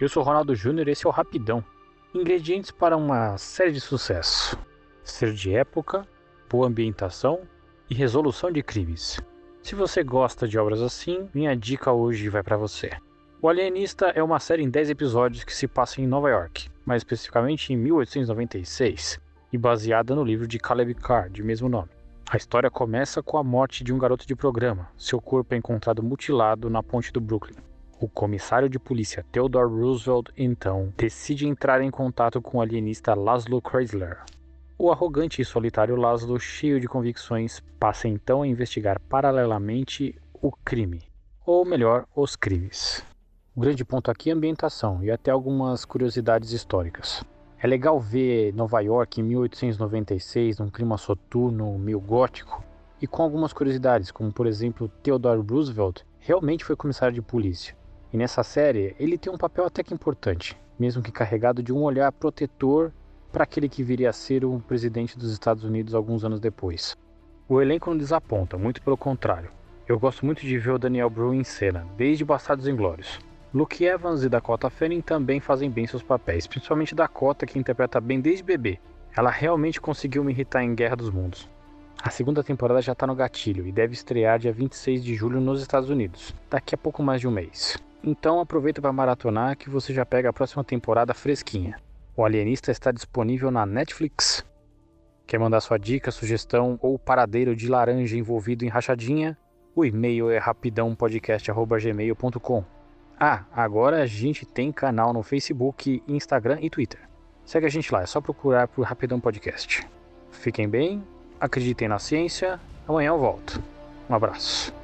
Eu sou Ronaldo Júnior e esse é o Rapidão. Ingredientes para uma série de sucesso: ser de época, boa ambientação e resolução de crimes. Se você gosta de obras assim, minha dica hoje vai para você. O Alienista é uma série em 10 episódios que se passa em Nova York, mais especificamente em 1896, e baseada no livro de Caleb Carr, de mesmo nome. A história começa com a morte de um garoto de programa. Seu corpo é encontrado mutilado na ponte do Brooklyn. O comissário de polícia Theodore Roosevelt, então, decide entrar em contato com o alienista Laszlo Chrysler. O arrogante e solitário Laszlo, cheio de convicções, passa então a investigar paralelamente o crime, ou melhor, os crimes. O grande ponto aqui é a ambientação e até algumas curiosidades históricas. É legal ver Nova York em 1896 num clima soturno, meio gótico, e com algumas curiosidades, como por exemplo, Theodore Roosevelt realmente foi comissário de polícia. E nessa série, ele tem um papel até que importante, mesmo que carregado de um olhar protetor para aquele que viria a ser o presidente dos Estados Unidos alguns anos depois. O elenco não desaponta, muito pelo contrário. Eu gosto muito de ver o Daniel Bru em cena, desde Bastardos Inglórios. Luke Evans e Dakota Fanning também fazem bem seus papéis, principalmente Dakota, que interpreta bem desde bebê. Ela realmente conseguiu me irritar em Guerra dos Mundos. A segunda temporada já está no gatilho e deve estrear dia 26 de julho nos Estados Unidos, daqui a pouco mais de um mês. Então aproveita para maratonar que você já pega a próxima temporada fresquinha. O Alienista está disponível na Netflix. Quer mandar sua dica, sugestão ou paradeiro de laranja envolvido em rachadinha? O e-mail é rapidãopodcast.gmail.com Ah, agora a gente tem canal no Facebook, Instagram e Twitter. Segue a gente lá, é só procurar por Rapidão Podcast. Fiquem bem, acreditem na ciência, amanhã eu volto. Um abraço.